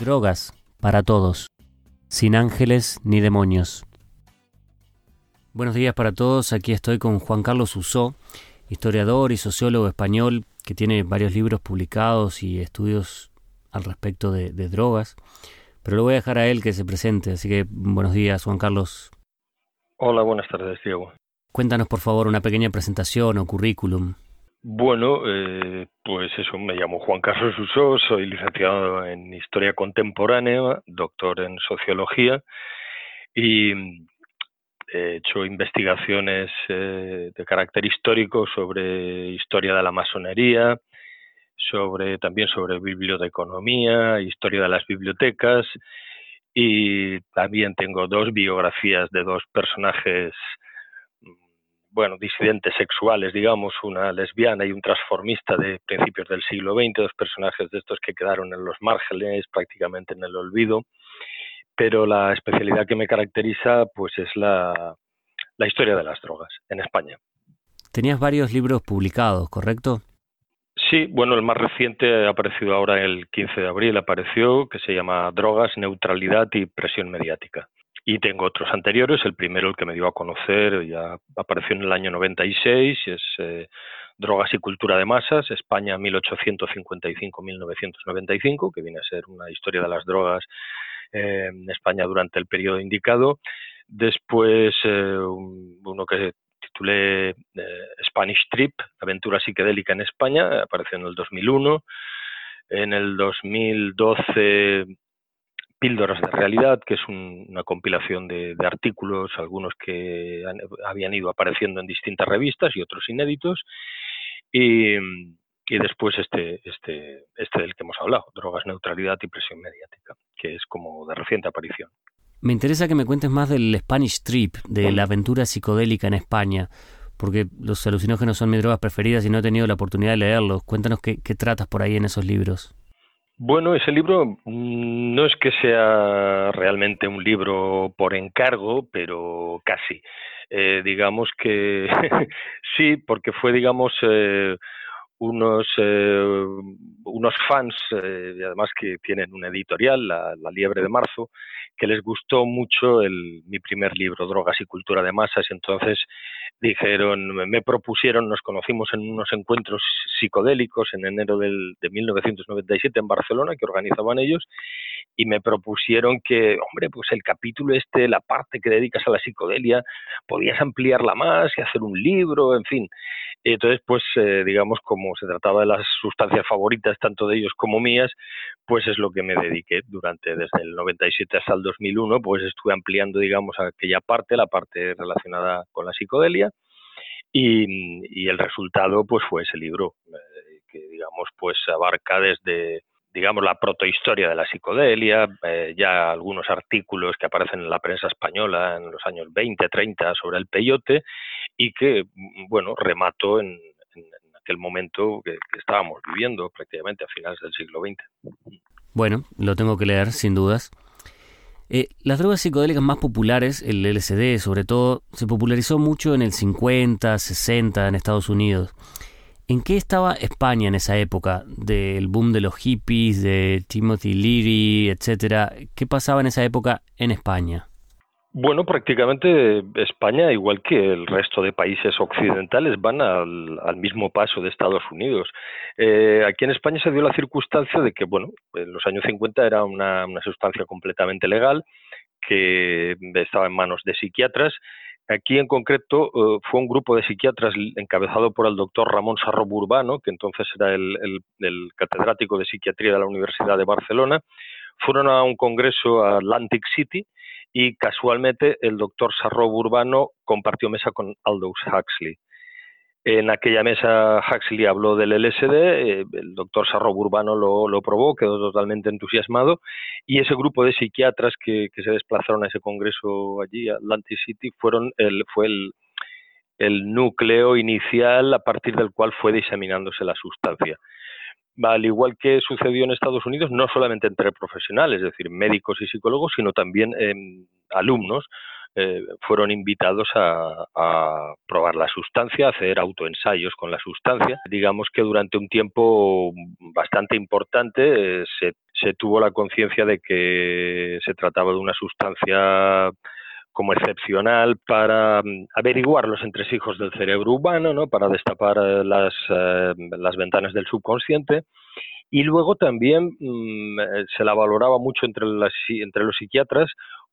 Drogas para todos, sin ángeles ni demonios. Buenos días para todos, aquí estoy con Juan Carlos Usó, historiador y sociólogo español que tiene varios libros publicados y estudios al respecto de, drogas, pero lo voy a dejar a él que se presente, así que buenos días Juan Carlos. Hola, buenas tardes Diego. Cuéntanos por favor una pequeña presentación o currículum. Bueno, eh, pues eso, me llamo Juan Carlos Usó, soy licenciado en Historia Contemporánea, doctor en Sociología y he hecho investigaciones eh, de carácter histórico sobre historia de la masonería, sobre también sobre biblioteconomía, historia de las bibliotecas y también tengo dos biografías de dos personajes bueno, disidentes sexuales, digamos, una lesbiana y un transformista de principios del siglo XX, dos personajes de estos que quedaron en los márgenes, prácticamente en el olvido, pero la especialidad que me caracteriza pues es la, la historia de las drogas en España. Tenías varios libros publicados, ¿correcto? Sí, bueno, el más reciente ha aparecido ahora el 15 de abril, apareció, que se llama Drogas, Neutralidad y Presión Mediática. Y tengo otros anteriores, el primero, el que me dio a conocer, ya apareció en el año 96, y es eh, Drogas y Cultura de Masas, España 1855-1995, que viene a ser una historia de las drogas eh, en España durante el periodo indicado. Después, eh, uno que titulé Spanish Trip, Aventura psicodélica en España, apareció en el 2001. En el 2012 Píldoras de Realidad, que es una compilación de, artículos, algunos que habían ido apareciendo en distintas revistas y otros inéditos. Y, después este, este, este del que hemos hablado, Drogas, Neutralidad y Presión Mediática, que es como de reciente aparición. Me interesa que me cuentes más del Spanish Trip, de la aventura psicodélica en España, porque los alucinógenos son mis drogas preferidas y no he tenido la oportunidad de leerlos. Cuéntanos qué tratas por ahí en esos libros. Bueno, ese libro mm, no es que sea realmente un libro por encargo, pero casi. Eh, digamos que sí, porque fue, digamos, eh, unos, eh, unos fans, y además que tienen una editorial, la, Liebre de Marzo, que les gustó mucho el, mi primer libro, Drogas y Cultura de Masas, y entonces dijeron, me propusieron, nos conocimos en unos encuentros psicodélicos en enero del, de 1997 en Barcelona que organizaban ellos y me propusieron que, hombre, pues el capítulo este, la parte que dedicas a la psicodelia, podías ampliarla más y hacer un libro, en fin. Entonces, pues, eh, digamos, como se trataba de las sustancias favoritas, tanto de ellos como mías, pues es lo que me dediqué durante desde el 97 hasta el 2001, pues estuve ampliando, digamos, aquella parte, la parte relacionada con la psicodelia, y, el resultado, pues, fue ese libro, eh, que, digamos, pues abarca desde digamos, la protohistoria de la psicodelia, eh, ya algunos artículos que aparecen en la prensa española en los años 20, 30 sobre el peyote y que, mm, bueno, remató en, aquel momento que, estábamos viviendo prácticamente a finales del siglo XX. Bueno, lo tengo que leer, sin dudas. Eh, las drogas psicodélicas más populares, el LSD sobre todo, se popularizó mucho en el 50, 60 en Estados Unidos. ¿En qué estaba España en esa época del boom de los hippies, de Timothy Leary, etcétera? ¿Qué pasaba en esa época en España? Bueno, prácticamente España, igual que el resto de países occidentales, van al, mismo paso de Estados Unidos. Eh, aquí en España se dio la circunstancia de que, bueno, en los años 50 era una sustancia completamente legal que estaba en manos de psiquiatras Aquí en concreto eh, fue un grupo de psiquiatras encabezado por el doctor Ramón Sarro Burbano, que entonces era el, catedrático de psiquiatría de la Universidad de Barcelona. Fueron a un congreso a Atlantic City y casualmente el doctor Sarro Burbano compartió mesa con Aldous Huxley. En aquella mesa Huxley habló del LSD, eh, el doctor Sarro Urbano lo, probó, quedó totalmente entusiasmado y ese grupo de psiquiatras que, se desplazaron a ese congreso allí, Atlantic City, fueron fue el núcleo inicial a partir del cual fue diseminándose la sustancia. Al igual que sucedió en Estados Unidos, no solamente entre profesionales, es decir, médicos y psicólogos, sino también alumnos eh, fueron invitados a, probar la sustancia, a hacer autoensayos con la sustancia. Digamos que durante un tiempo bastante importante eh, se, se tuvo la conciencia de que se trataba de una sustancia como excepcional para mm, averiguar los entresijos del cerebro humano, ¿no? para destapar eh, las, eh, las ventanas del subconsciente. Y luego también mm, eh, se la valoraba mucho entre, entre los psiquiatras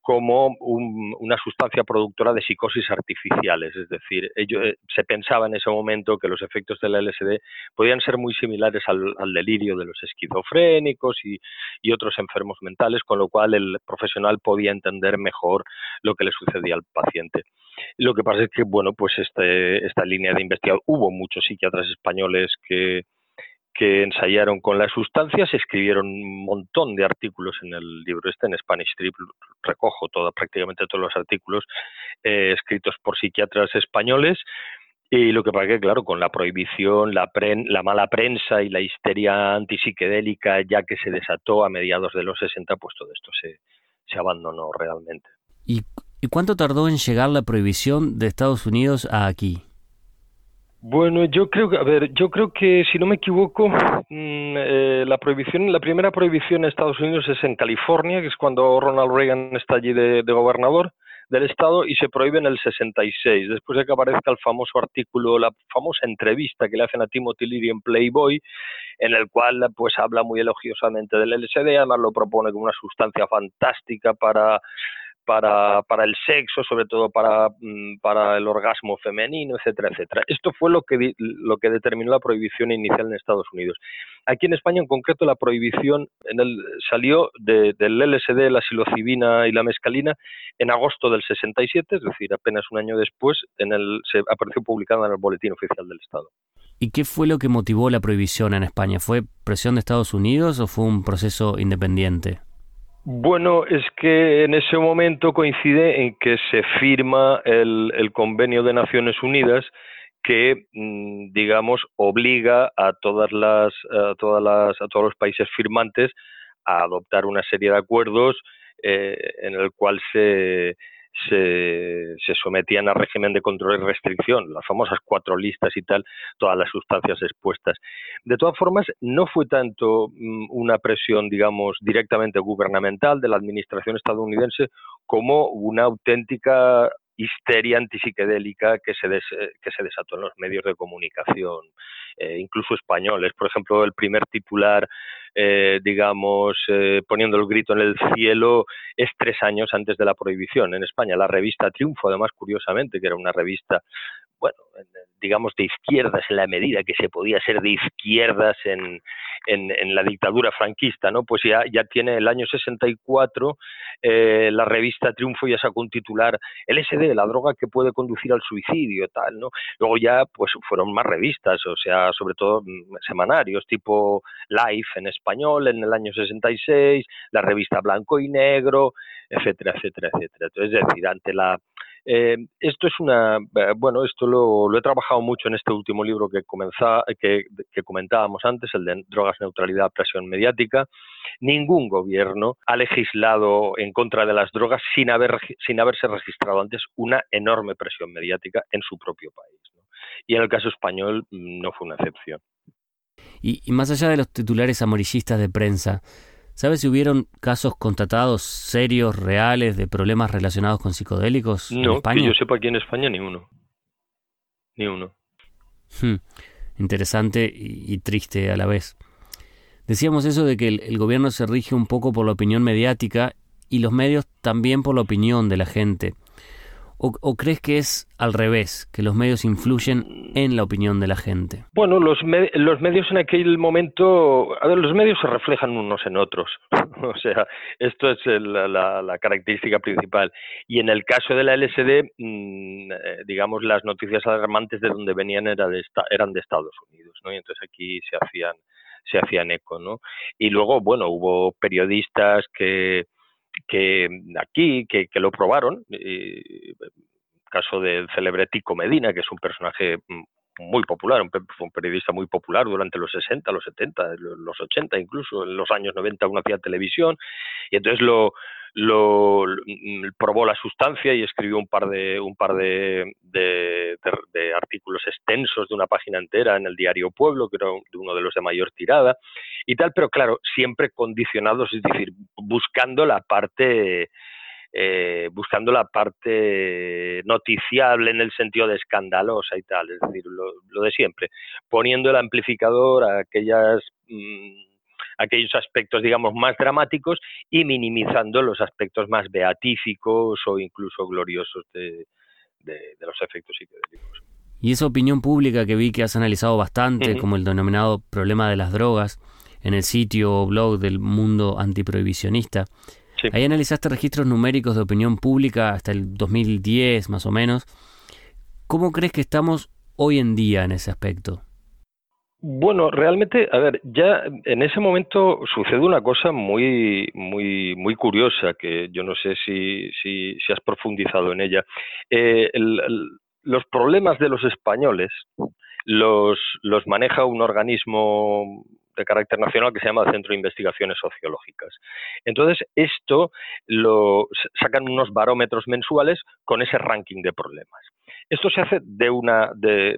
como una sustancia productora de psicosis artificiales. Es decir, eh, se pensaba en ese momento que los efectos del LSD podían ser muy similares al, delirio de los esquizofrénicos y, otros enfermos mentales, con lo cual el profesional podía entender mejor lo que le sucedía al paciente. Lo que pasa es que, bueno, pues este, esta línea de investigación, hubo muchos psiquiatras españoles que, que ensayaron con las sustancias, escribieron un montón de artículos en el libro este, en Spanish Trip, recojo prácticamente todos los artículos eh, escritos por psiquiatras españoles, y lo que pasa que, claro, con la prohibición, la, la mala prensa y la histeria antipsiquedélica ya que se desató a mediados de los 60, pues todo esto se, se abandonó realmente. ¿Y cuánto tardó en llegar la prohibición de Estados Unidos a aquí? Bueno, yo creo que, a ver, yo creo que si no me equivoco, mm, eh, la prohibición, la primera prohibición en Estados Unidos es en California, que es cuando Ronald Reagan está allí de, gobernador del estado y se prohíbe en el 66, después de que aparezca el famoso artículo, la famosa entrevista que le hacen a Timothy Leary en Playboy, en el cual pues habla muy elogiosamente del LSD, además lo propone como una sustancia fantástica para para, para el sexo, sobre todo para, mm, para el orgasmo femenino, etcétera, etcétera. Esto fue lo que, lo que determinó la prohibición inicial en Estados Unidos. Aquí en España, en concreto, la prohibición en el, salió del LSD, la psilocibina y la mescalina en agosto del 67, es decir, apenas un año después, en el, se apareció publicada en el Boletín Oficial del Estado. ¿Y qué fue lo que motivó la prohibición en España? ¿Fue presión de Estados Unidos o fue un proceso independiente? Bueno, es que en ese momento coincide en que se firma el, convenio de Naciones Unidas que, mm, digamos, obliga a todas las, a todas las, a todos los países firmantes a adoptar una serie de acuerdos eh, en el cual se, se, sometían a régimen de control y restricción, las famosas cuatro listas y tal, todas las sustancias expuestas. De todas formas, no fue tanto mm, una presión, digamos, directamente gubernamental de la administración estadounidense como una auténtica histeria antipsiquedélica que se, que se desató en los medios de comunicación, eh, incluso españoles. Por ejemplo, el primer titular, eh, digamos, eh, poniendo el grito en el cielo, es tres años antes de la prohibición en España. La revista Triunfo, además, curiosamente, que era una revista bueno, digamos, de izquierdas en la medida que se podía ser de izquierdas en, en, la dictadura franquista, ¿no? Pues ya, ya tiene el año 64 eh, la revista Triunfo ya sacó un titular LSD, la droga que puede conducir al suicidio, tal, ¿no? Luego ya, pues fueron más revistas, o sea, sobre todo mm, semanarios, tipo Life en español en el año 66, la revista Blanco y Negro, etcétera, etcétera, etcétera. Entonces, es decir, ante la eh, esto es una, eh, bueno, esto lo, he trabajado mucho en este último libro que, que, que, comentábamos antes, el de Drogas, Neutralidad, Presión Mediática. Ningún gobierno ha legislado en contra de las drogas sin, haber, sin haberse registrado antes una enorme presión mediática en su propio país. Y en el caso español mm, no fue una excepción. y más allá de los titulares amarillistas de prensa, ¿Sabes si hubieron casos constatados serios, reales, de problemas relacionados con psicodélicos en España? que yo sepa aquí en España ni uno. Ni uno. Hmm, interesante y, triste a la vez. Decíamos eso de que el gobierno se rige un poco por la opinión mediática y los medios también por la opinión de la gente. O, crees que es al revés, que los medios influyen en la opinión de la gente? Bueno, los, los medios en aquel momento, a ver, los medios se reflejan unos en otros. o sea, esto es la, característica principal. Y en el caso de la LSD, mm, eh, digamos, las noticias alarmantes de donde venían de eran de Estados Unidos, ¿no? Y entonces aquí se hacían se hacían eco, ¿no? Y luego, bueno, hubo periodistas que que aquí, que, lo probaron, y, caso del célebre Tico Medina, que es un personaje mm, muy popular, un, un, periodista muy popular durante los 60, los 70, los 80 incluso, en los años 90 uno hacía televisión y entonces lo, lo, probó la sustancia y escribió un par de un par de, de, artículos extensos de una página entera en el diario Pueblo, que era uno de los de mayor tirada y tal, pero claro, siempre condicionados, es decir, buscando la parte eh, buscando la parte noticiable en el sentido de escandalosa y tal, es decir, lo, de siempre, poniendo el amplificador a aquellas mm, aquellos aspectos, digamos, más dramáticos y minimizando los aspectos más beatíficos o incluso gloriosos de, los efectos psicodélicos. Y esa opinión pública que vi que has analizado bastante, como el denominado problema de las drogas, en el sitio o blog del mundo antiprohibicionista, Ahí analizaste registros numéricos de opinión pública hasta el 2010 más o menos. ¿Cómo crees que estamos hoy en día en ese aspecto? Bueno, realmente, a ver, ya en ese momento sucede una cosa muy, muy, muy curiosa que yo no sé si, si, has profundizado en ella. Eh, los problemas de los españoles los, los maneja un organismo de carácter nacional que se llama Centro de Investigaciones Sociológicas. Entonces, esto lo sacan unos barómetros mensuales con ese ranking de problemas. Esto se hace de una, de,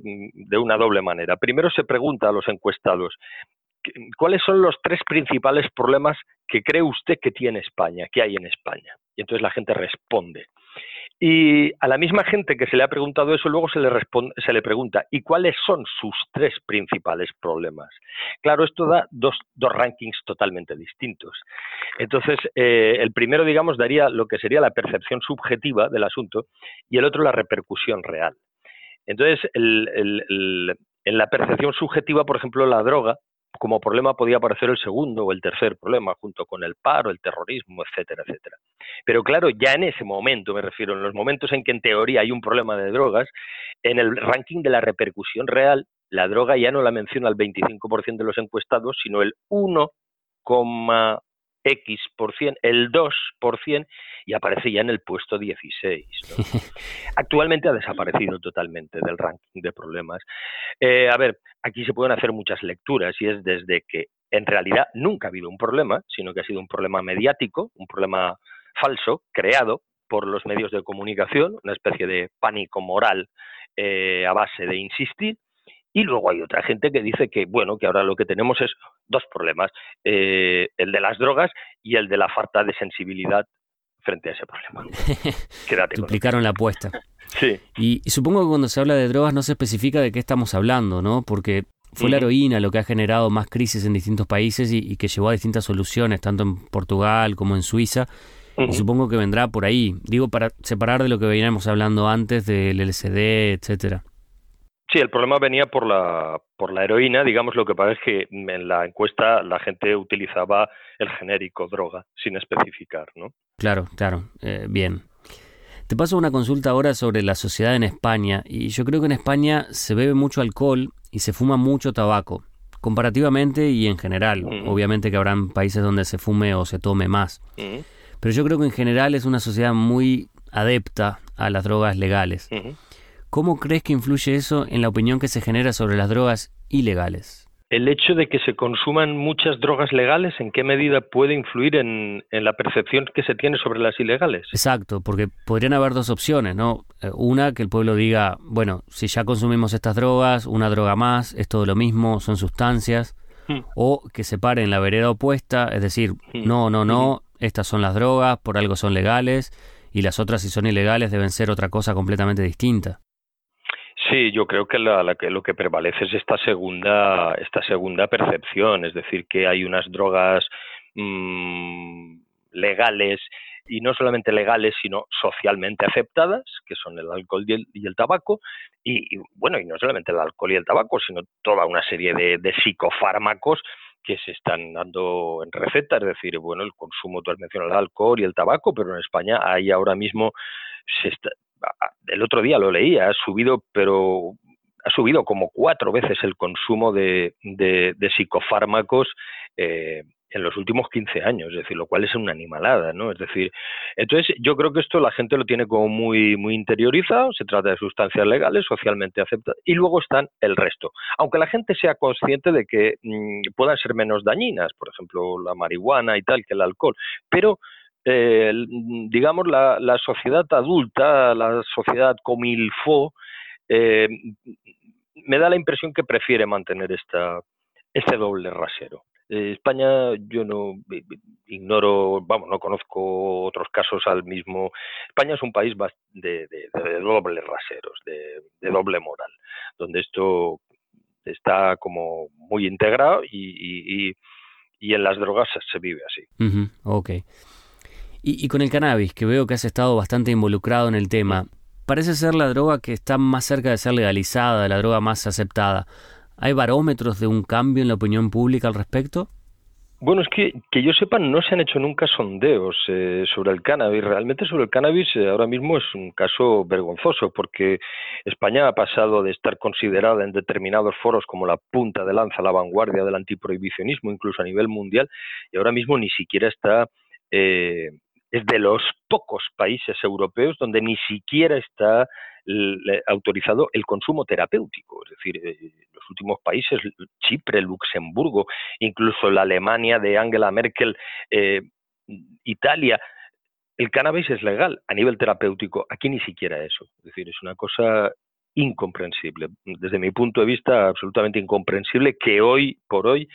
una doble manera. Primero se pregunta a los encuestados cuáles son los tres principales problemas que cree usted que tiene España, que hay en España. Y entonces la gente responde. Y a la misma gente que se le ha preguntado eso, luego se le, responde, se le pregunta, ¿y cuáles son sus tres principales problemas? Claro, esto da dos, dos rankings totalmente distintos. Entonces, eh, el primero, digamos, daría lo que sería la percepción subjetiva del asunto y el otro la repercusión real. Entonces, en la percepción subjetiva, por ejemplo, la droga como problema podía aparecer el segundo o el tercer problema, junto con el paro, el terrorismo, etcétera, etcétera. Pero claro, ya en ese momento, me refiero, en los momentos en que en teoría hay un problema de drogas, en el ranking de la repercusión real, la droga ya no la menciona el 25% de los encuestados, sino el 1, X por cien, el 2 por cien, y aparece ya en el puesto 16. Actualmente ha desaparecido totalmente del ranking de problemas. Eh, a ver, aquí se pueden hacer muchas lecturas y es desde que en realidad nunca ha habido un problema, sino que ha sido un problema mediático, un problema falso, creado por los medios de comunicación, una especie de pánico moral eh, a base de insistir, y luego hay otra gente que dice que, bueno, que ahora lo que tenemos es dos problemas, eh, el de las drogas y el de la falta de sensibilidad frente a ese problema. Duplicaron la apuesta. sí. Y, supongo que cuando se habla de drogas no se especifica de qué estamos hablando, ¿no? Porque fue la heroína lo que ha generado más crisis en distintos países y, que llevó a distintas soluciones, tanto en Portugal como en Suiza. Y supongo que vendrá por ahí. Digo, para separar de lo que veníamos hablando antes del LSD, etcétera. Sí, el problema venía por la, por la heroína, digamos, lo que pasa es que en la encuesta la gente utilizaba el genérico droga, sin especificar, ¿no? Claro, claro, eh, bien. Te paso una consulta ahora sobre la sociedad en España, y yo creo que en España se bebe mucho alcohol y se fuma mucho tabaco, comparativamente y en general. Obviamente que habrán países donde se fume o se tome más. Pero yo creo que en general es una sociedad muy adepta a las drogas legales. ¿Cómo crees que influye eso en la opinión que se genera sobre las drogas ilegales? El hecho de que se consuman muchas drogas legales, ¿en qué medida puede influir en, la percepción que se tiene sobre las ilegales? Exacto, porque podrían haber dos opciones, ¿no? Eh, una, que el pueblo diga, bueno, si ya consumimos estas drogas, una droga más, es todo lo mismo, son sustancias. Hmm. O que se pare en la vereda opuesta, es decir, hmm. no, no, no, hmm. estas son las drogas, por algo son legales, y las otras si son ilegales deben ser otra cosa completamente distinta. Sí, yo creo que, la, lo que prevalece es esta segunda, esta segunda percepción, es decir, que hay unas drogas mm, legales y no solamente legales, sino socialmente aceptadas, que son el alcohol y el, tabaco, y, bueno, y no solamente el alcohol y el tabaco, sino toda una serie de, de psicofármacos que se están dando en receta, es decir, bueno, el consumo, tú has mencionado el alcohol y el tabaco, pero en España hay ahora mismo, se está, el otro día lo leía, ha subido, pero ha subido como cuatro veces el consumo de, psicofármacos eh, en los últimos 15 años, es decir, lo cual es una animalada, ¿no? Es decir, entonces yo creo que esto la gente lo tiene como muy, muy interiorizado, se trata de sustancias legales, socialmente aceptadas, y luego están el resto. Aunque la gente sea consciente de que mm, puedan ser menos dañinas, por ejemplo, la marihuana y tal, que el alcohol, pero eh, digamos, la, la, sociedad adulta, la sociedad comilfo, eh, me da la impresión que prefiere mantener esta, este doble rasero. Eh, España, yo no ignoro, vamos, no conozco otros casos al mismo. España es un país de, de, de dobles raseros, de, doble moral, donde esto está como muy integrado y, y, en las drogas se vive así. ok. Y, con el cannabis, que veo que has estado bastante involucrado en el tema, parece ser la droga que está más cerca de ser legalizada, la droga más aceptada. ¿Hay barómetros de un cambio en la opinión pública al respecto? Bueno, es que, que yo sepa, no se han hecho nunca sondeos eh, sobre el cannabis. Realmente sobre el cannabis eh, ahora mismo es un caso vergonzoso porque España ha pasado de estar considerada en determinados foros como la punta de lanza, la vanguardia del antiprohibicionismo, incluso a nivel mundial, y ahora mismo ni siquiera está eh, es de los pocos países europeos donde ni siquiera está autorizado el consumo terapéutico. Es decir, eh, los últimos países, Chipre, Luxemburgo, incluso la Alemania de Angela Merkel, eh, Italia, el cannabis es legal a nivel terapéutico. Aquí ni siquiera eso. Es decir, es una cosa incomprensible. Desde mi punto de vista, absolutamente incomprensible que hoy por hoy,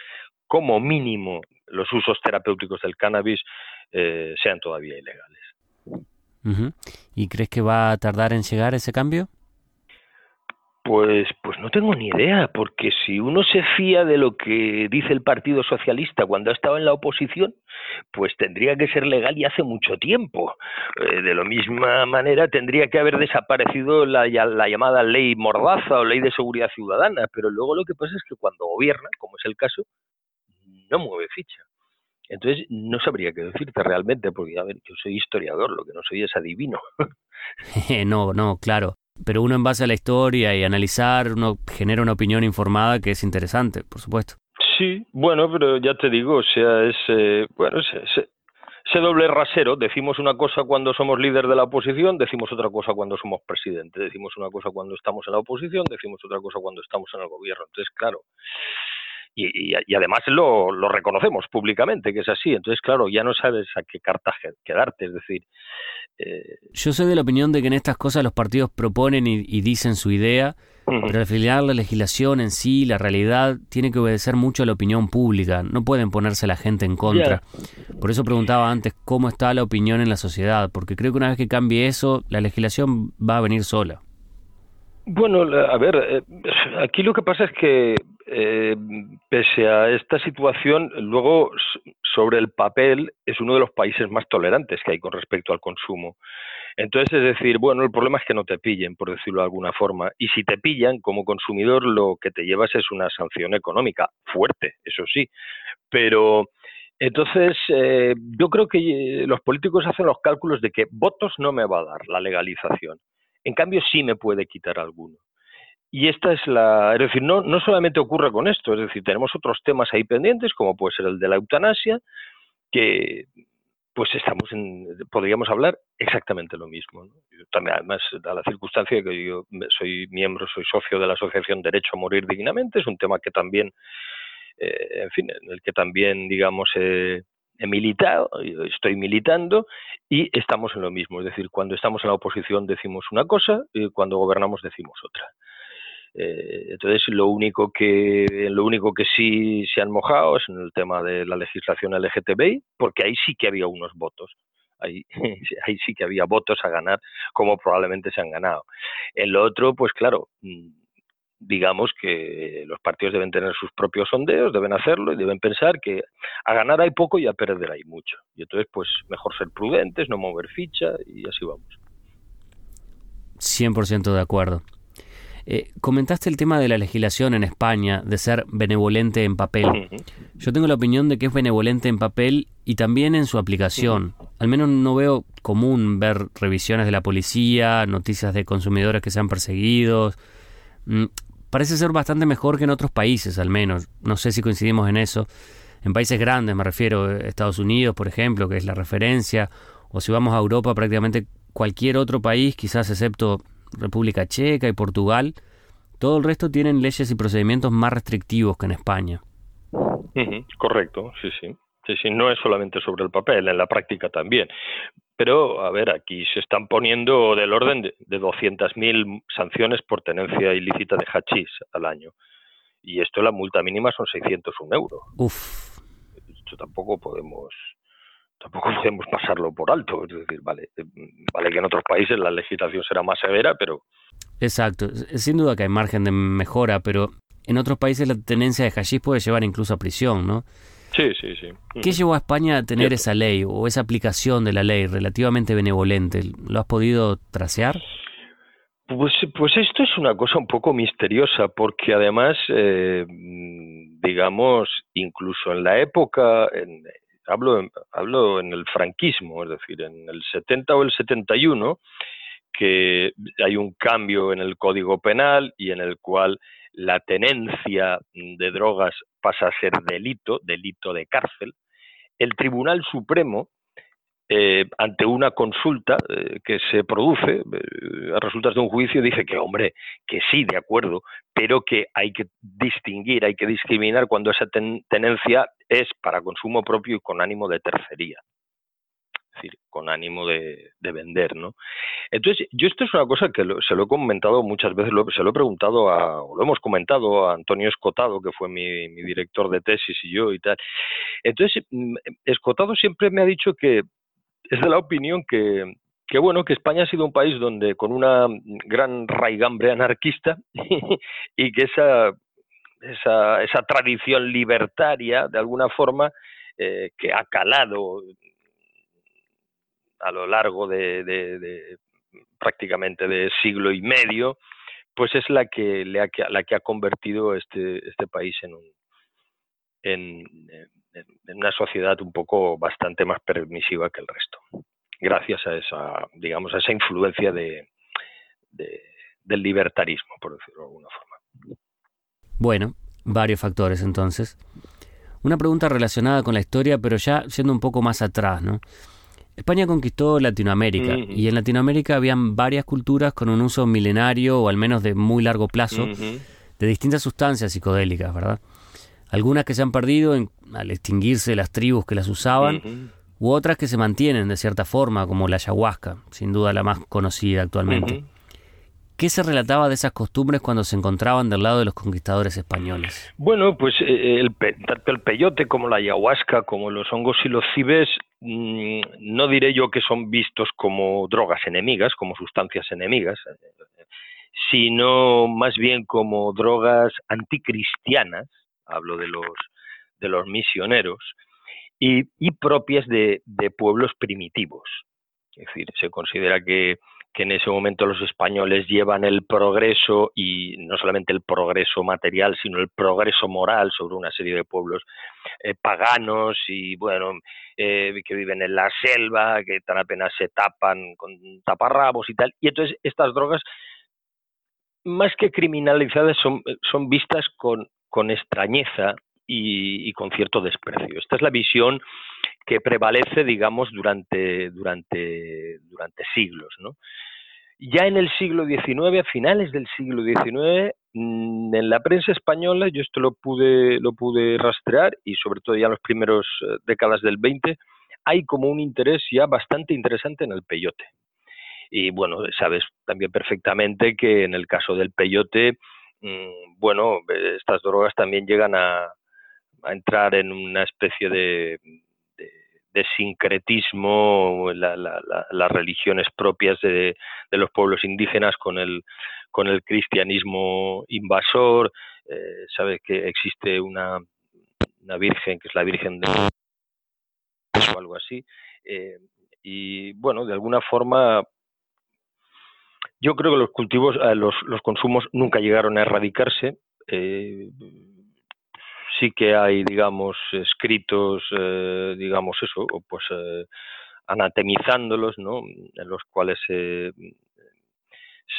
como mínimo, los usos terapéuticos del cannabis eh, sean todavía ilegales. ¿Y crees que va a tardar en llegar ese cambio? Pues, pues no tengo ni idea, porque si uno se fía de lo que dice el Partido Socialista cuando ha estado en la oposición, pues tendría que ser legal y hace mucho tiempo. Eh, de la misma manera tendría que haber desaparecido la, la llamada ley Mordaza o ley de seguridad ciudadana, pero luego lo que pasa es que cuando gobierna, como es el caso, no mueve ficha. Entonces, no sabría qué decirte realmente, porque, a ver, yo soy historiador, lo que no soy es adivino. no, no, claro. Pero uno en base a la historia y analizar, uno genera una opinión informada que es interesante, por supuesto. Sí, bueno, pero ya te digo, o sea, es, eh, bueno, ese, ese doble rasero, decimos una cosa cuando somos líder de la oposición, decimos otra cosa cuando somos presidente, decimos una cosa cuando estamos en la oposición, decimos otra cosa cuando estamos en el gobierno. Entonces, claro, y, y, además lo, lo, reconocemos públicamente que es así. Entonces, claro, ya no sabes a qué carta quedarte. Es decir. Eh... Yo soy de la opinión de que en estas cosas los partidos proponen y, dicen su idea, pero al final la legislación en sí, la realidad, tiene que obedecer mucho a la opinión pública. No pueden ponerse la gente en contra. Por eso preguntaba antes cómo está la opinión en la sociedad, porque creo que una vez que cambie eso, la legislación va a venir sola. Bueno, a ver, eh, aquí lo que pasa es que eh, pese a esta situación, luego sobre el papel es uno de los países más tolerantes que hay con respecto al consumo. Entonces, es decir, bueno, el problema es que no te pillen, por decirlo de alguna forma. Y si te pillan, como consumidor, lo que te llevas es una sanción económica, fuerte, eso sí. Pero entonces, eh, yo creo que los políticos hacen los cálculos de que votos no me va a dar la legalización. En cambio, sí me puede quitar alguno. Y esta es la, es decir, no, no solamente ocurre con esto, es decir, tenemos otros temas ahí pendientes, como puede ser el de la eutanasia, que pues estamos en, podríamos hablar exactamente lo mismo. también, además, da la circunstancia que yo soy miembro, soy socio de la Asociación Derecho a Morir Dignamente, es un tema que también, eh, en fin, en el que también, digamos, he militado, estoy militando y estamos en lo mismo. Es decir, cuando estamos en la oposición decimos una cosa y cuando gobernamos decimos otra. Eh, entonces, lo único que lo único que sí se han mojado es en el tema de la legislación LGTBI, porque ahí sí que había unos votos. Ahí, sí que había votos a ganar, como probablemente se han ganado. En lo otro, pues claro, mm, digamos que los partidos deben tener sus propios sondeos, deben hacerlo y deben pensar que a ganar hay poco y a perder hay mucho. Y entonces, pues mejor ser prudentes, no mover ficha y así vamos. 100% de acuerdo. Eh, comentaste el tema de la legislación en España, de ser benevolente en papel. Yo tengo la opinión de que es benevolente en papel y también en su aplicación. Al menos no veo común ver revisiones de la policía, noticias de consumidores que sean perseguidos. Mm, parece ser bastante mejor que en otros países, al menos. No sé si coincidimos en eso. En países grandes, me refiero, a Estados Unidos, por ejemplo, que es la referencia, o si vamos a Europa, prácticamente cualquier otro país, quizás excepto República Checa y Portugal, todo el resto tienen leyes y procedimientos más restrictivos que en España. correcto, sí, sí. Sí, sí, no es solamente sobre el papel, en la práctica también. Pero, a ver, aquí se están poniendo del orden de, de 200.000 sanciones por tenencia ilícita de hachís al año. Y esto, la multa mínima son 601 euros. Uf. Esto tampoco podemos tampoco podemos pasarlo por alto. Es decir, vale, vale que en otros países la legislación será más severa, pero... Exacto. Sin duda que hay margen de mejora, pero en otros países la tenencia de hachís puede llevar incluso a prisión, ¿no? Sí, sí, sí. ¿Qué llevó a España a tener esa ley o esa aplicación de la ley relativamente benevolente? ¿Lo has podido tracear? Pues, pues esto es una cosa un poco misteriosa, porque además, eh, digamos, incluso en la época, en, hablo, en, hablo en el franquismo, es decir, en el 70 o el 71, que hay un cambio en el Código Penal y en el cual la tenencia de drogas pasa a ser delito, delito de cárcel, el Tribunal Supremo, eh, ante una consulta eh, que se produce eh, a resultas de un juicio, dice que, hombre, que sí, de acuerdo, pero que hay que distinguir, hay que discriminar cuando esa tenencia es para consumo propio y con ánimo de tercería decir, con ánimo de, vender, ¿no? Entonces, yo esto es una cosa que se lo he comentado muchas veces, se lo he preguntado a, o lo hemos comentado a Antonio Escotado, que fue mi, director de tesis y yo y tal. Entonces, mm, Escotado siempre me ha dicho que es de la opinión que, que bueno, que España ha sido un país donde con una gran raigambre anarquista y que esa, esa, esa tradición libertaria, de alguna forma, eh, que ha calado a lo largo de, prácticamente de siglo y medio, pues es la que, le ha, la que ha convertido este, este país en, un, en, una sociedad un poco bastante más permisiva que el resto, gracias a esa, digamos, a esa influencia de, del libertarismo, por decirlo de alguna forma. Bueno, varios factores entonces. Una pregunta relacionada con la historia, pero ya yendo un poco más atrás, ¿no? España conquistó Latinoamérica y en Latinoamérica habían varias culturas con un uso milenario o al menos de muy largo plazo de distintas sustancias psicodélicas, ¿verdad? Algunas que se han perdido al extinguirse las tribus que las usaban u otras que se mantienen de cierta forma, como la ayahuasca, sin duda la más conocida actualmente. ¿Qué se relataba de esas costumbres cuando se encontraban del lado de los conquistadores españoles? Bueno, pues eh, el, tanto el peyote como la ayahuasca, como los hongos y los cibes, mm, no diré yo que son vistos como drogas enemigas, como sustancias enemigas, sino más bien como drogas anticristianas, hablo de los, de los misioneros, y, propias de pueblos primitivos. Es decir, se considera que que en ese momento los españoles llevan el progreso y no solamente el progreso material, sino el progreso moral sobre una serie de pueblos eh, paganos y bueno eh, que viven en la selva, que tan apenas se tapan con taparrabos y tal. Y entonces estas drogas, más que criminalizadas, son, son vistas con, con extrañeza y, y con cierto desprecio. Esta es la visión que prevalece, digamos, durante, durante, durante siglos. ¿no? Ya en el siglo XIX, a finales del siglo XIX, mm, en la prensa española, yo esto lo pude, lo pude rastrear, y sobre todo ya en las primeras eh, décadas del XX, hay como un interés ya bastante interesante en el peyote. Y bueno, sabes también perfectamente que en el caso del peyote, mm, bueno, estas drogas también llegan a, a entrar en una especie de, de sincretismo, las religiones propias de, los pueblos indígenas con el, con el cristianismo invasor. Eh, sabe que existe una, una virgen que es la Virgen de o algo así. Eh, y bueno, de alguna forma, yo creo que los cultivos, eh, los, los consumos nunca llegaron a erradicarse. Eh, sí que hay, digamos, escritos, eh, digamos eso, pues eh, anatemizándolos, ¿no? En los cuales se,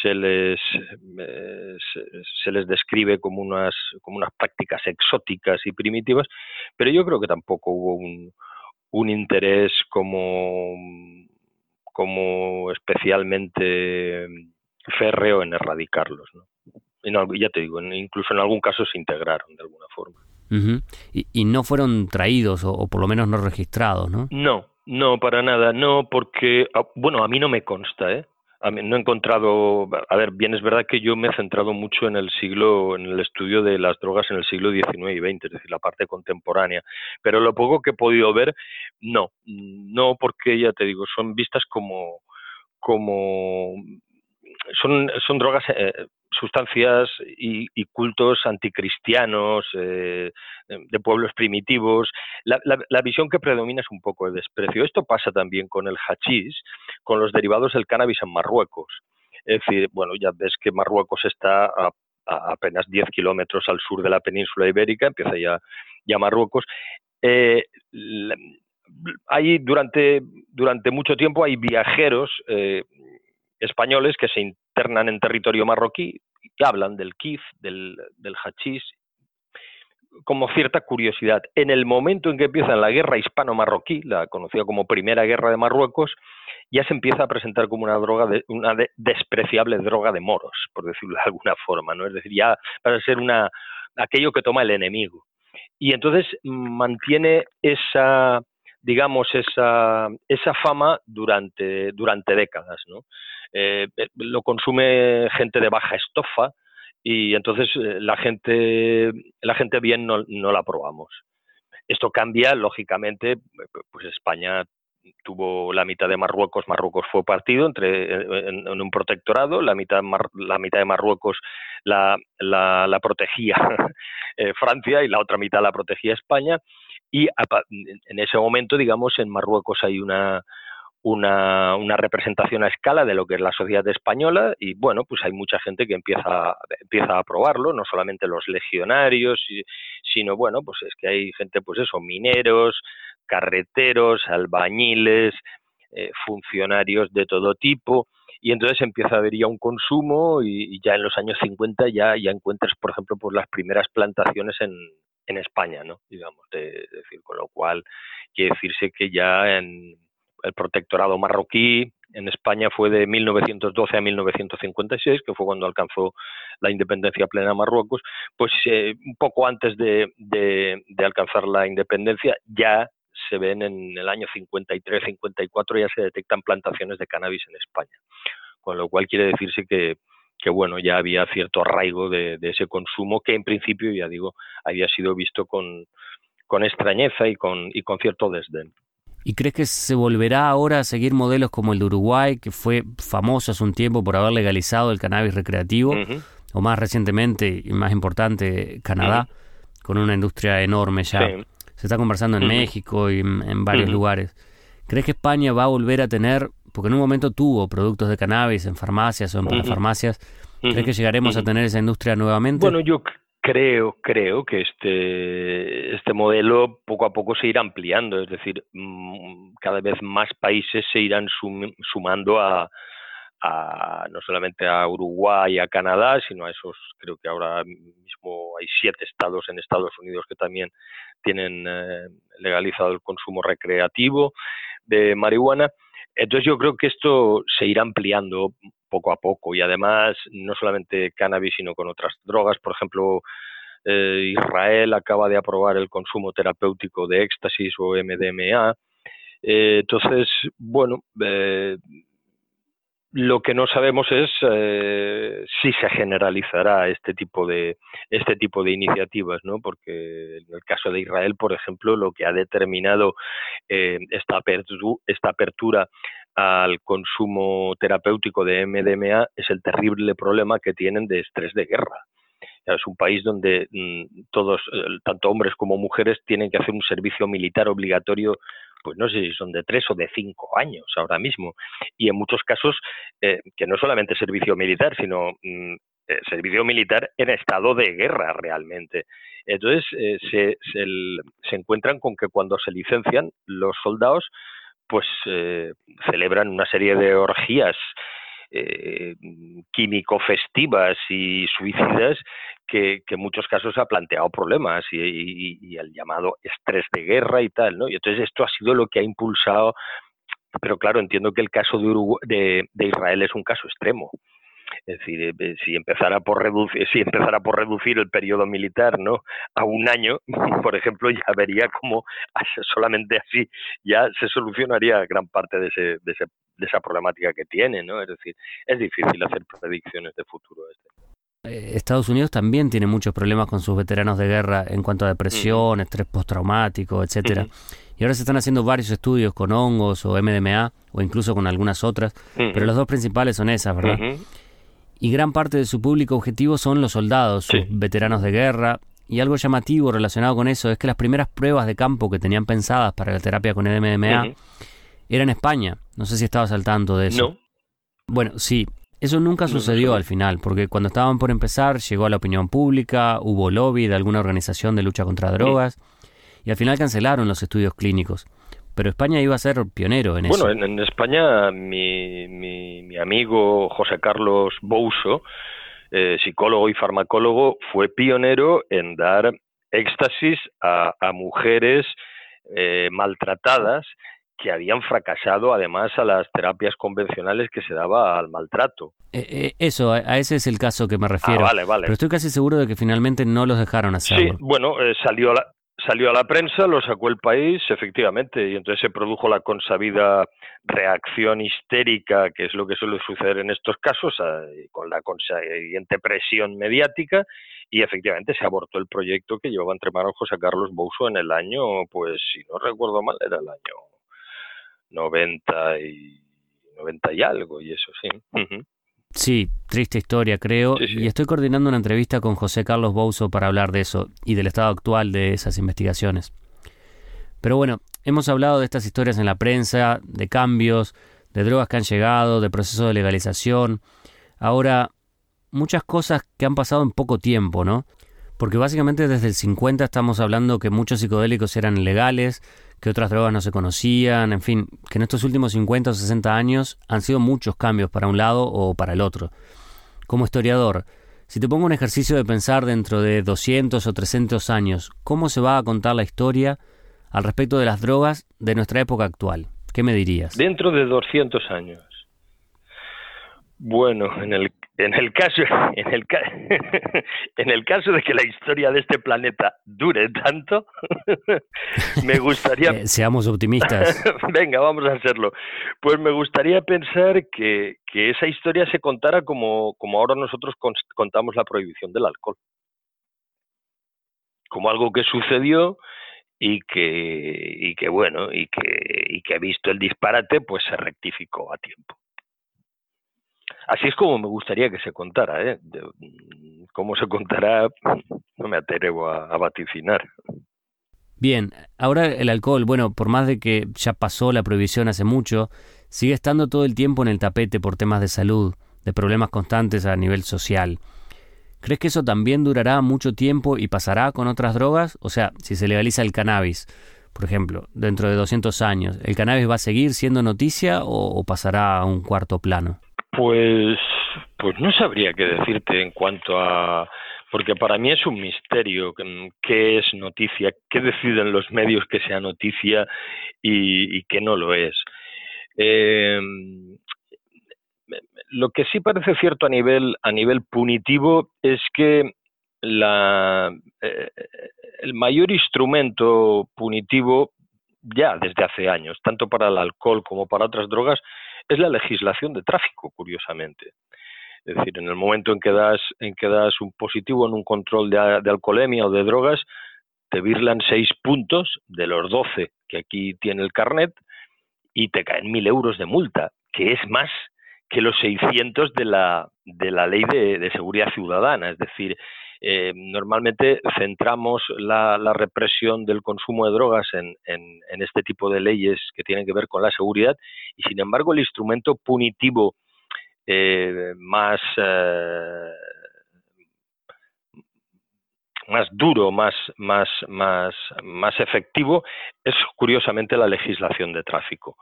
se les eh, se, les describe como unas como unas prácticas exóticas y primitivas, pero yo creo que tampoco hubo un, un interés como como especialmente férreo en erradicarlos, ¿no? Y ya te digo, incluso en algún caso se integraron de alguna forma. Y, no fueron traídos o, por lo menos no registrados, ¿no? No, no, para nada, no, porque, ah, bueno, a mí no me consta, ¿eh? no he encontrado, a ver, bien es verdad que yo me he centrado mucho en el siglo, en el estudio de las drogas en el siglo XIX y XX, es decir, la parte contemporánea, pero lo poco que he podido ver, no, no porque ya te digo, son vistas como, como son, son drogas, eh, sustancias y, cultos anticristianos eh, de pueblos primitivos. La, la, visión que predomina es un poco el desprecio. Esto pasa también con el hachís, con los derivados del cannabis en Marruecos. Es decir, bueno, ya ves que Marruecos está a, apenas 10 kilómetros al sur de la península ibérica, empieza ya, ya Marruecos. Eh, hay durante, durante mucho tiempo hay viajeros eh, españoles que se internan en territorio marroquí y hablan del kif, del, del hachís, como cierta curiosidad. En el momento en que empieza la guerra hispano-marroquí, la conocida como Primera Guerra de Marruecos, ya se empieza a presentar como una droga, de, una despreciable droga de moros, por decirlo de alguna forma, ¿no? Es decir, ya para ser una aquello que toma el enemigo. Y entonces mantiene esa, digamos, esa, esa fama durante, durante décadas. ¿no? Eh, eh, lo consume gente de baja estofa y entonces eh, la gente, la gente bien no, no la probamos. Esto cambia, lógicamente, pues España tuvo la mitad de Marruecos, Marruecos fue partido entre en, un protectorado, la mitad la mitad de Marruecos la, la, la protegía Francia y la otra mitad la protegía España y en ese momento, digamos, en Marruecos hay una, una, una, representación a escala de lo que es la sociedad española y bueno, pues hay mucha gente que empieza, empieza a probarlo, no solamente los legionarios, sino bueno, pues es que hay gente, pues eso, mineros, carreteros, albañiles, eh, funcionarios de todo tipo y entonces empieza a haber ya un consumo y, ya en los años 50 ya, ya encuentras, por ejemplo, pues las primeras plantaciones en, en España, ¿no? Digamos, de, decir, con lo cual quiere decirse que ya en el protectorado marroquí en España fue de 1912 a 1956, que fue cuando alcanzó la independencia plena Marruecos, pues eh, un poco antes de, de, alcanzar la independencia ya se ven en el año 53-54 ya se detectan plantaciones de cannabis en España, con lo cual quiere decirse que, bueno, ya había cierto arraigo de, ese consumo que en principio, ya digo, había sido visto con, con extrañeza y con, y con cierto desdén. ¿Y crees que se volverá ahora a seguir modelos como el de Uruguay, que fue famoso hace un tiempo por haber legalizado el cannabis recreativo, o más recientemente y más importante, Canadá, con una industria enorme ya? Se está conversando en México y en, varios lugares. ¿Crees que España va a volver a tener porque en un momento tuvo productos de cannabis en farmacias o en farmacias. ¿Crees que llegaremos a tener esa industria nuevamente? Bueno, yo creo, creo que este, este modelo poco a poco se irá ampliando, es decir, mm, cada vez más países se irán sumando a, no solamente a Uruguay, y a Canadá, sino a esos, creo que ahora mismo hay siete estados en Estados Unidos que también tienen eh, legalizado el consumo recreativo de marihuana. Entonces yo creo que esto se irá ampliando poco a poco y además no solamente cannabis sino con otras drogas. Por ejemplo, eh, Israel acaba de aprobar el consumo terapéutico de éxtasis o MDMA. Eh, entonces, bueno, eh, lo que no sabemos es eh, si se generalizará este tipo de este tipo de iniciativas, ¿no? Porque en el caso de Israel, por ejemplo, lo que ha determinado eh, esta, apertura, esta apertura al consumo terapéutico de MDMA es el terrible problema que tienen de estrés de guerra. Es un país donde mm, todos, eh, tanto hombres como mujeres, tienen que hacer un servicio militar obligatorio pues no sé si son de tres o de cinco años ahora mismo. Y en muchos casos, eh, que no solamente servicio militar, sino mm, eh, servicio militar en estado de guerra realmente. Entonces, eh, se, se, encuentran con que cuando se licencian los soldados, pues celebran una serie de orgías eh, químico-festivas y suicidas que, en muchos casos ha planteado problemas y, el llamado estrés de guerra y tal, ¿no? Y entonces esto ha sido lo que ha impulsado, pero claro, entiendo que el caso de, de, Israel es un caso extremo. Es decir, eh, si empezara por reducir, si empezara por reducir el periodo militar, ¿no? A un año, por ejemplo, ya vería cómo solamente así ya se solucionaría gran parte de, ese, de, ese, de esa problemática que tiene, ¿no? Es decir, es difícil hacer predicciones de futuro. Este. Eh, Estados Unidos también tiene muchos problemas con sus veteranos de guerra en cuanto a depresión, estrés postraumático, etcétera. Y ahora se están haciendo varios estudios con hongos o MDMA o incluso con algunas otras, pero los dos principales son esas, ¿verdad? Y gran parte de su público objetivo son los soldados, sus veteranos de guerra. Y algo llamativo relacionado con eso es que las primeras pruebas de campo que tenían pensadas para la terapia con MDMA eran en España. No sé si estabas al tanto de eso. No. Bueno, sí, eso nunca sucedió al final, porque cuando estaban por empezar llegó a la opinión pública, hubo lobby de alguna organización de lucha contra drogas y al final cancelaron los estudios clínicos. Pero España iba a ser pionero en eso. Bueno, en, España mi, mi, amigo José Carlos Bouso, eh, psicólogo y farmacólogo, fue pionero en dar éxtasis a, mujeres eh, maltratadas que habían fracasado además a las terapias convencionales que se daba al maltrato. Eh, eso, a, ese es el caso que me refiero. Ah, vale, vale. Pero estoy casi seguro de que finalmente no los dejaron hacerlo. Sí, bueno, salió la, salió a la prensa, lo sacó el país, efectivamente, y entonces se produjo la consabida reacción histérica, que es lo que suele suceder en estos casos, con la consiguiente presión mediática, y efectivamente se abortó el proyecto que llevaba entre manos José Carlos Bouso en el año, pues si no recuerdo mal, era el año 90 y, 90 y algo, y eso sí. Sí, triste historia, creo. Y estoy coordinando una entrevista con José Carlos Bouso para hablar de eso y del estado actual de esas investigaciones. Pero bueno, hemos hablado de estas historias en la prensa, de cambios, de drogas que han llegado, de procesos de legalización. Ahora, muchas cosas que han pasado en poco tiempo, ¿no? Porque básicamente desde el 50 estamos hablando que muchos psicodélicos eran legales, que otras drogas no se conocían, en fin, que en estos últimos 50 o 60 años han sido muchos cambios para un lado o para el otro. Como historiador, si te pongo un ejercicio de pensar dentro de 200 o 300 años, ¿cómo se va a contar la historia al respecto de las drogas de nuestra época actual? ¿Qué me dirías? Dentro de 200 años. Bueno, en el en el caso en el, en el caso de que la historia de este planeta dure tanto, me gustaría eh, seamos optimistas. Venga, vamos a hacerlo. Pues me gustaría pensar que, que esa historia se contara como, como ahora nosotros contamos la prohibición del alcohol. Como algo que sucedió y que y que bueno, y que y que visto el disparate, pues se rectificó a tiempo. Así es como me gustaría que se contara, ¿eh? Mm, cómo se contará, no me atrevo a, vaticinar. Bien, ahora el alcohol, bueno, por más de que ya pasó la prohibición hace mucho, sigue estando todo el tiempo en el tapete por temas de salud, de problemas constantes a nivel social. ¿Crees que eso también durará mucho tiempo y pasará con otras drogas? O sea, si se legaliza el cannabis, por ejemplo, dentro de 200 años, ¿el cannabis va a seguir siendo noticia o pasará a un cuarto plano? Pues, pues no sabría qué decirte en cuanto a porque para mí es un misterio qué es noticia, qué deciden los medios que sea noticia y, qué no lo es. Eh, lo que sí parece cierto a nivel a nivel punitivo es que la, eh, el mayor instrumento punitivo ya desde hace años, tanto para el alcohol como para otras drogas, es la legislación de tráfico, curiosamente. Es decir, en el momento en que das, en que das un positivo en un control de, alcoholemia o de drogas, te virlan seis puntos de los doce que aquí tiene el carnet y te caen mil euros de multa, que es más que los 600 de la, de la ley de seguridad ciudadana. Es decir, eh, normalmente centramos la, represión del consumo de drogas en, este tipo de leyes que tienen que ver con la seguridad y sin embargo el instrumento punitivo eh, más eh, más duro, más efectivo, es curiosamente la legislación de tráfico.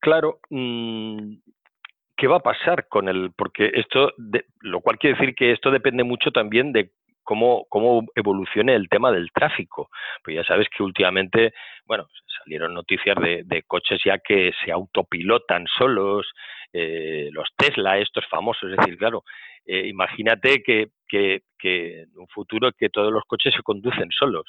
claro, mm, qué va a pasar con el, porque esto, lo cual quiere decir que esto depende mucho también de cómo, cómo evolucione el tema del tráfico. Pues ya sabes que últimamente, bueno, salieron noticias de, coches ya que se autopilotan solos eh, los Tesla, estos famosos. Es decir, claro, eh, imagínate que, que, que en un futuro que todos los coches se conducen solos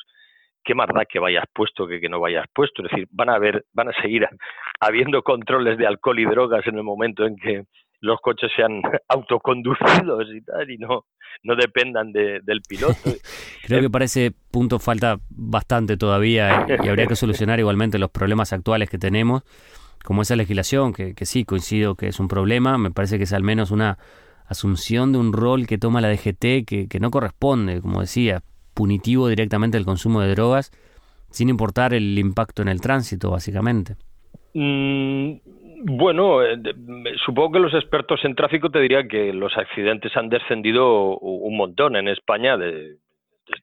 qué más da que vayas puesto que que no vayas puesto. Es decir, van a haber, van a seguir habiendo controles de alcohol y drogas en el momento en que los coches sean autoconducidos y tal, y no, no dependan del piloto. Creo que para ese punto falta bastante todavía y habría que solucionar igualmente los problemas actuales que tenemos, como esa legislación, que, que sí, coincido que es un problema, me parece que es al menos una asunción de un rol que toma la DGT que, que no corresponde, como decía, punitivo directamente el consumo de drogas, sin importar el impacto en el tránsito, básicamente. Mm, bueno, eh, supongo que los expertos en tráfico te dirían que los accidentes han descendido un montón en España desde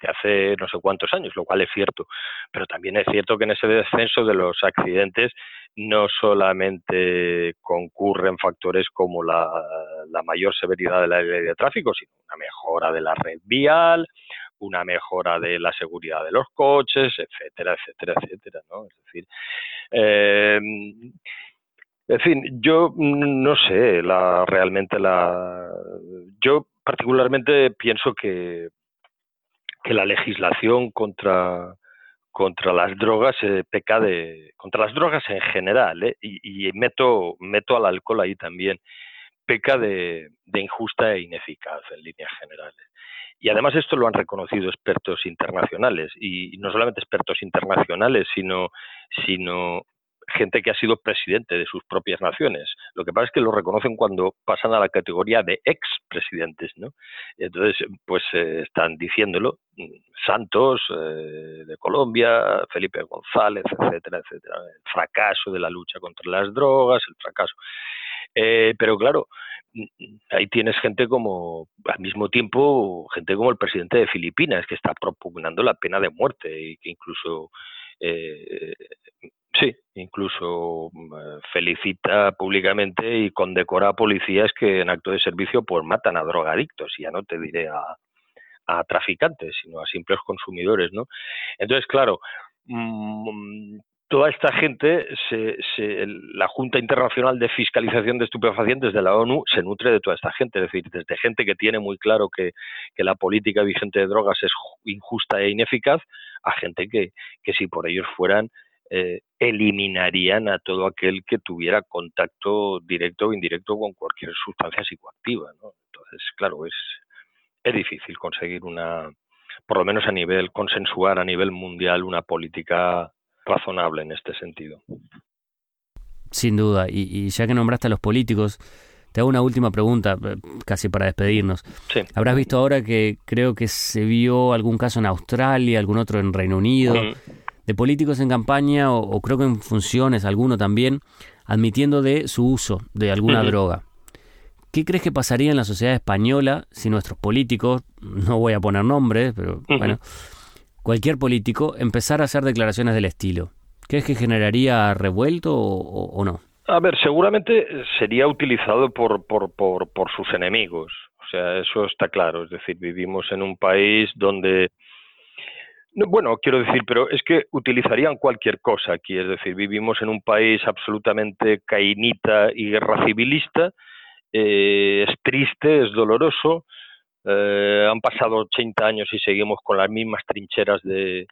hace no sé cuántos años, lo cual es cierto. Pero también es cierto que en ese descenso de los accidentes no solamente concurren factores como la, la mayor severidad de la ley de tráfico, sino una mejora de la red vial, una mejora de la seguridad de los coches, etcétera, etcétera, etcétera, ¿no? Es decir, eh, en fin, yo no sé, la realmente la yo particularmente pienso que que la legislación contra contra las drogas eh, peca de contra las drogas en general ¿eh? y, meto meto al alcohol ahí también peca de injusta e ineficaz en líneas generales y además esto lo han reconocido expertos internacionales, y no solamente expertos internacionales, sino, sino gente que ha sido presidente de sus propias naciones. Lo que pasa es que lo reconocen cuando pasan a la categoría de expresidentes, ¿no? Entonces, pues eh, están diciéndolo Santos eh, de Colombia, Felipe González, etcétera, etcétera. El fracaso de la lucha contra las drogas, el fracaso. Eh, pero claro, ahí tienes gente como, al mismo tiempo, gente como el presidente de Filipinas, que está propugnando la pena de muerte y que incluso, eh, sí, incluso mm, felicita públicamente y condecora a policías que en acto de servicio pues matan a drogadictos, ya no te diré a, a traficantes, sino a simples consumidores, ¿no? Entonces, claro, mm, toda esta gente, se, la Junta Internacional de Fiscalización de Estupefacientes de la ONU se nutre de toda esta gente, es decir, desde gente que tiene muy claro que, la política vigente de drogas es injusta e ineficaz, a gente que, que si por ellos fueran, eh, eliminarían a todo aquel que tuviera contacto directo o indirecto con cualquier sustancia psicoactiva. ¿no? Entonces, claro, es, es difícil conseguir una, por lo menos a nivel, consensuar a nivel mundial una política razonable en este sentido. Sin duda, y, ya que nombraste a los políticos, te hago una última pregunta, eh, casi para despedirnos. Sí. Habrás visto ahora que creo que se vio algún caso en Australia, algún otro en Reino Unido, de políticos en campaña o, creo que en funciones, alguno también, admitiendo de su uso de alguna droga. ¿Qué crees que pasaría en la sociedad española si nuestros políticos, no voy a poner nombres, pero bueno, cualquier político empezar a hacer declaraciones del estilo? ¿Crees que generaría revuelto o, no? A ver, seguramente sería utilizado por, por, por, por sus enemigos. O sea, eso está claro. Es decir, vivimos en un país donde bueno, quiero decir, pero es que utilizarían cualquier cosa aquí, es decir, vivimos en un país absolutamente cainita y guerra civilista, eh, es triste, es doloroso, eh, han pasado 80 años y seguimos con las mismas trincheras de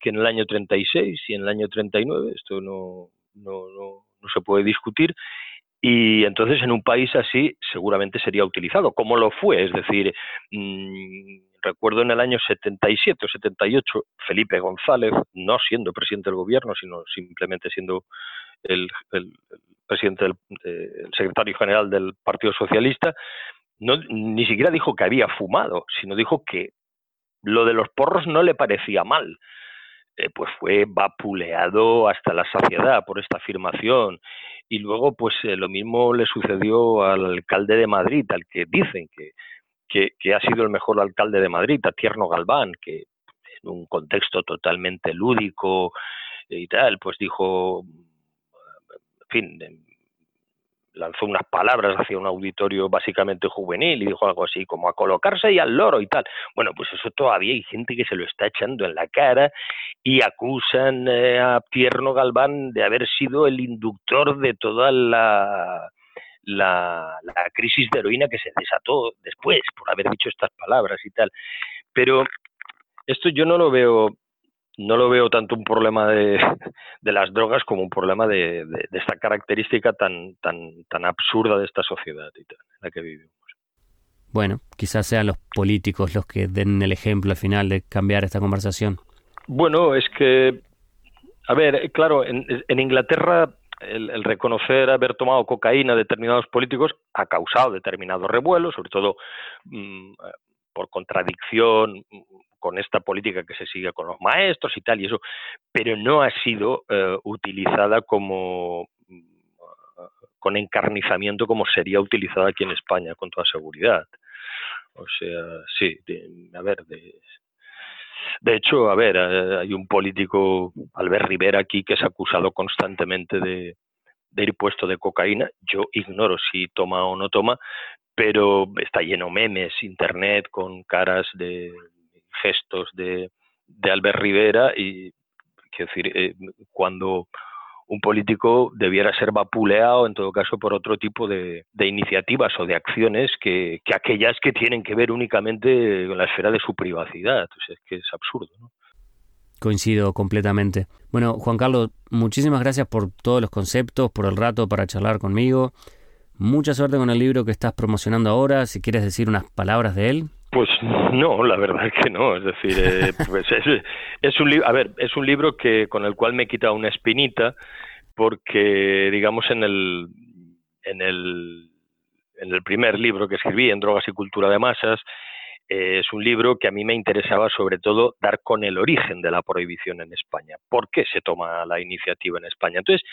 que en el año 36 y en el año 39. Esto no, no, no, no se puede discutir. Y entonces en un país así seguramente sería utilizado, como lo fue. Es decir, mmm, recuerdo en el año 77 o 78, Felipe González, no siendo presidente del gobierno, sino simplemente siendo el, el, presidente del el secretario general del Partido Socialista, no, ni siquiera dijo que había fumado, sino dijo que lo de los porros no le parecía mal. Eh, pues fue vapuleado hasta la saciedad por esta afirmación. Y luego, pues eh, lo mismo le sucedió al alcalde de Madrid, al que dicen que, que, que, ha sido el mejor alcalde de Madrid, a Tierno Galván, que en un contexto totalmente lúdico y tal, pues dijo, en fin, lanzó unas palabras hacia un auditorio básicamente juvenil y dijo algo así como a colocarse y al loro y tal. Bueno, pues eso todavía hay gente que se lo está echando en la cara y acusan eh, a Tierno Galván de haber sido el inductor de toda la la, crisis de heroína que se desató después por haber dicho estas palabras y tal. Pero esto yo no lo veo no lo veo tanto un problema de, las drogas como un problema de, esta característica tan, tan, tan absurda de esta sociedad en la que vivimos. Bueno, quizás sean los políticos los que den el ejemplo al final de cambiar esta conversación. Bueno, es que, a ver, claro, en, Inglaterra el, reconocer haber tomado cocaína a determinados políticos ha causado determinados revuelos, sobre todo mm, por contradicción con esta política que se sigue con los maestros y tal y eso, pero no ha sido eh, utilizada como con encarnizamiento como sería utilizada aquí en España con toda seguridad. O sea, sí, a ver, de, de hecho, a ver, eh, hay un político, Albert Rivera, aquí que es acusado constantemente de, ir puesto de cocaína. Yo ignoro si toma o no toma, pero está lleno memes, internet con caras de gestos de, Albert Rivera y quiero decir, eh, cuando un político debiera ser vapuleado, en todo caso, por otro tipo de, iniciativas o de acciones que, aquellas que tienen que ver únicamente con la esfera de su privacidad. es que es absurdo. Coincido completamente. Bueno, Juan Carlos, muchísimas gracias por todos los conceptos, por el rato para charlar conmigo. Mucha suerte con el libro que estás promocionando ahora. Si quieres decir unas palabras de él. Pues no, la verdad es que no. Es decir, eh, pues es, un libro, a ver, es un libro que con el cual me he quitado una espinita, porque digamos en el en el en el primer libro que escribí, en Drogas y Cultura de Masas, eh, es un libro que a mí me interesaba sobre todo dar con el origen de la prohibición en España. ¿Por qué se toma la iniciativa en España? Entonces,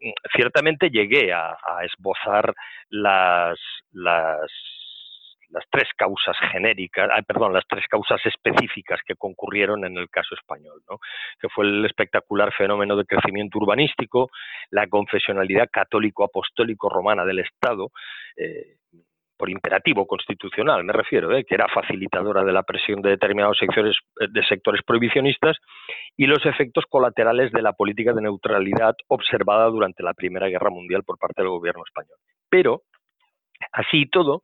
mm, ciertamente llegué a, a esbozar las, las las tres causas genéricas, perdón, las tres causas específicas que concurrieron en el caso español, ¿no? que fue el espectacular fenómeno de crecimiento urbanístico, la confesionalidad católico-apostólico romana del Estado, eh, por imperativo constitucional, me refiero, ¿eh? que era facilitadora de la presión de determinados sectores, eh, de sectores prohibicionistas, y los efectos colaterales de la política de neutralidad observada durante la Primera Guerra Mundial por parte del gobierno español. Pero, así y todo,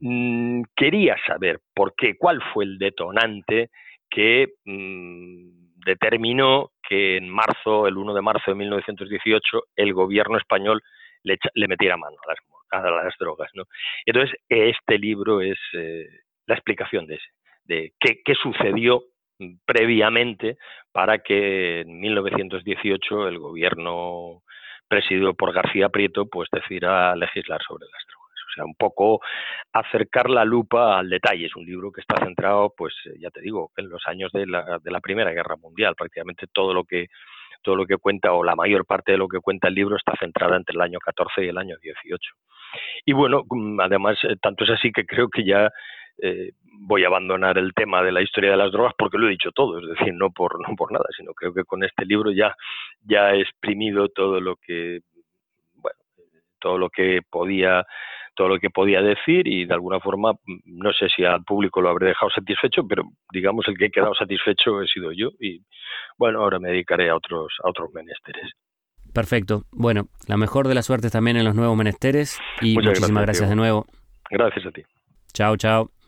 Mm, quería saber por qué, cuál fue el detonante que mm, determinó que en marzo, el 1 de marzo de 1918, el gobierno español le, metiera mano a las, drogas. ¿no? Entonces, este libro es eh, la explicación de, ese, de qué, sucedió mm, previamente para que en 1918 el gobierno presidido por García Prieto pues decidiera legislar sobre las drogas. O sea, un poco acercar la lupa al detalle. Es un libro que está centrado, pues eh, ya te digo, en los años de la, de la Primera Guerra Mundial. Prácticamente todo lo que todo lo que cuenta o la mayor parte de lo que cuenta el libro está centrada entre el año 14 y el año 18. Y bueno, mm, además, eh, tanto es así que creo que ya eh, voy a abandonar el tema de la historia de las drogas porque lo he dicho todo, es decir, no por, no por nada, sino creo que con este libro ya, ya he exprimido todo lo que, bueno, todo lo que podía todo lo que podía decir y de alguna forma no sé si al público lo habré dejado satisfecho, pero digamos el que he quedado satisfecho he sido yo y bueno, ahora me dedicaré a otros a otros menesteres. Perfecto. Bueno, la mejor de las suertes también en los nuevos menesteres y muchísimas gracias, de nuevo. Gracias a ti. Chao, chao.